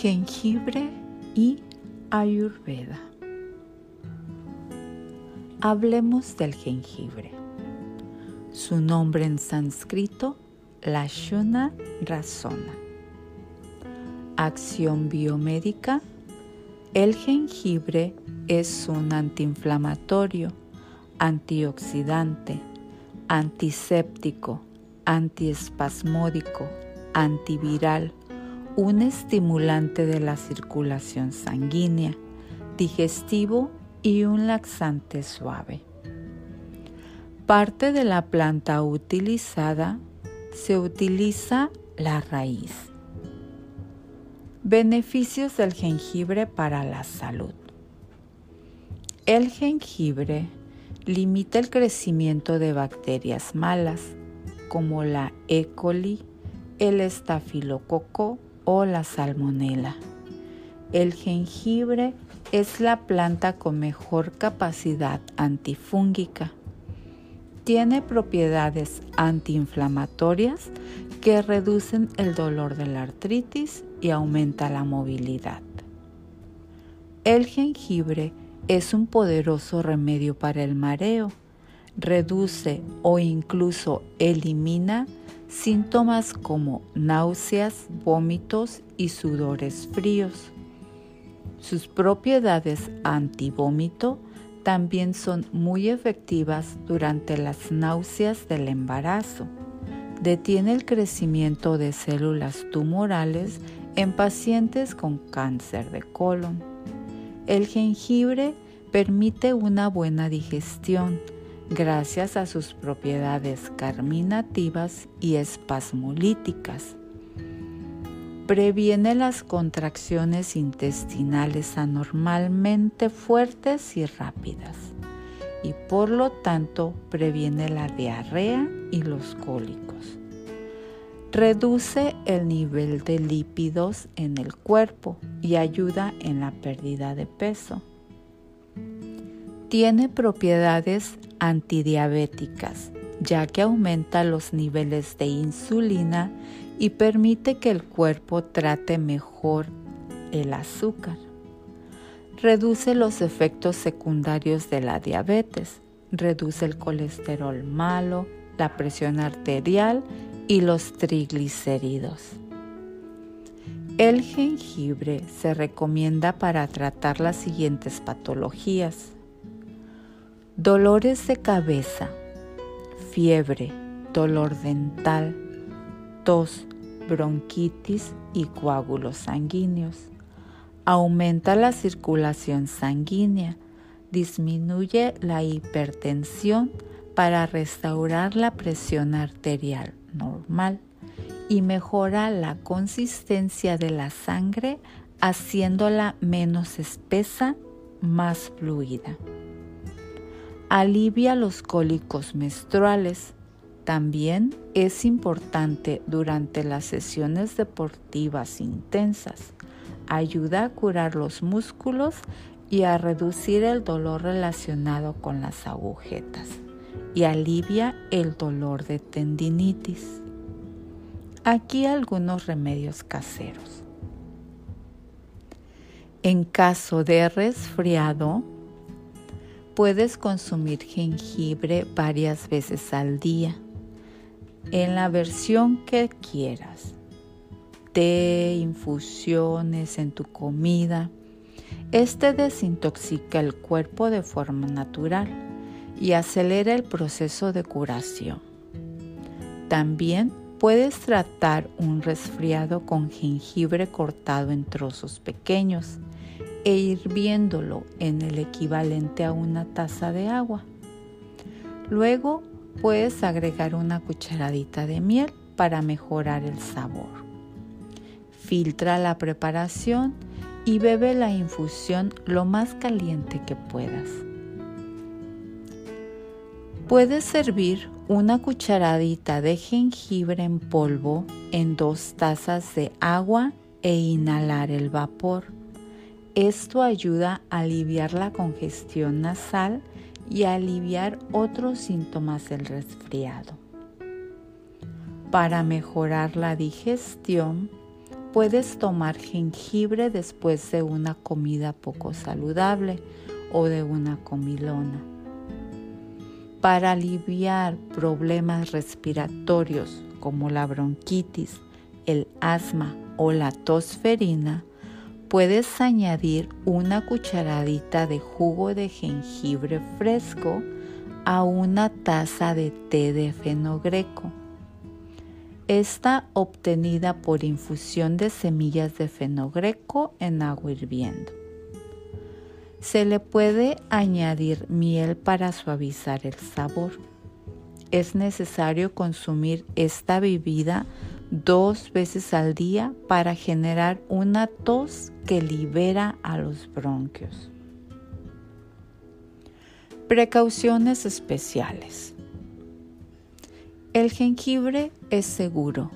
Jengibre y Ayurveda. Hablemos del jengibre. Su nombre en sánscrito, Lashuna Rasona. Acción biomédica. El jengibre es un antiinflamatorio, antioxidante, antiséptico, antiespasmódico, antiviral, un estimulante de la circulación sanguínea, digestivo y un laxante suave. Parte de la planta utilizada se utiliza la raíz. Beneficios del jengibre para la salud. El jengibre limita el crecimiento de bacterias malas como la E. coli, el estafilococo o la salmonela. El jengibre es la planta con mejor capacidad antifúngica. Tiene propiedades antiinflamatorias que reducen el dolor de la artritis y aumenta la movilidad. El jengibre es un poderoso remedio para el mareo. Reduce o incluso elimina síntomas como náuseas, vómitos y sudores fríos. Sus propiedades antivómito también son muy efectivas durante las náuseas del embarazo. Detiene el crecimiento de células tumorales en pacientes con cáncer de colon. El jengibre permite una buena digestión gracias a sus propiedades carminativas y espasmolíticas. Previene las contracciones intestinales anormalmente fuertes y rápidas y por lo tanto previene la diarrea y los cólicos. Reduce el nivel de lípidos en el cuerpo y ayuda en la pérdida de peso. Tiene propiedades antidiabéticas, ya que aumenta los niveles de insulina y permite que el cuerpo trate mejor el azúcar. Reduce los efectos secundarios de la diabetes, reduce el colesterol malo, la presión arterial y los triglicéridos. El jengibre se recomienda para tratar las siguientes patologías dolores de cabeza, fiebre, dolor dental, tos, bronquitis y coágulos sanguíneos. Aumenta la circulación sanguínea, disminuye la hipertensión para restaurar la presión arterial normal y mejora la consistencia de la sangre haciéndola menos espesa, más fluida alivia los cólicos menstruales. También es importante durante las sesiones deportivas intensas. Ayuda a curar los músculos y a reducir el dolor relacionado con las agujetas y alivia el dolor de tendinitis. Aquí algunos remedios caseros. En caso de resfriado, Puedes consumir jengibre varias veces al día, en la versión que quieras. Té, infusiones en tu comida. Este desintoxica el cuerpo de forma natural y acelera el proceso de curación. También puedes tratar un resfriado con jengibre cortado en trozos pequeños e hirviéndolo en el equivalente a una taza de agua. Luego puedes agregar una cucharadita de miel para mejorar el sabor. Filtra la preparación y bebe la infusión lo más caliente que puedas. Puedes servir una cucharadita de jengibre en polvo en dos tazas de agua e inhalar el vapor. Esto ayuda a aliviar la congestión nasal y a aliviar otros síntomas del resfriado. Para mejorar la digestión, Puedes tomar jengibre después de una comida poco saludable o de una comilona. Para aliviar problemas respiratorios como la bronquitis, el asma o la tosferina, puedes añadir una cucharadita de jugo de jengibre fresco a una taza de té de fenogreco. Está obtenida por infusión de semillas de fenogreco en agua hirviendo. Se le puede añadir miel para suavizar el sabor. Es necesario consumir esta bebida dos veces al día para generar una tos que libera a los bronquios. Precauciones especiales. El jengibre es seguro.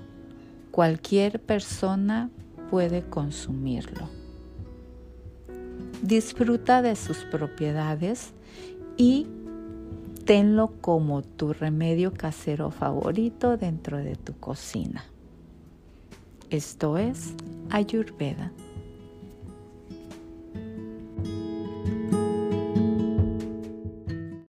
Cualquier persona puede consumirlo. Disfruta de sus propiedades y tenlo como tu remedio casero favorito dentro de tu cocina. Esto es Ayurveda.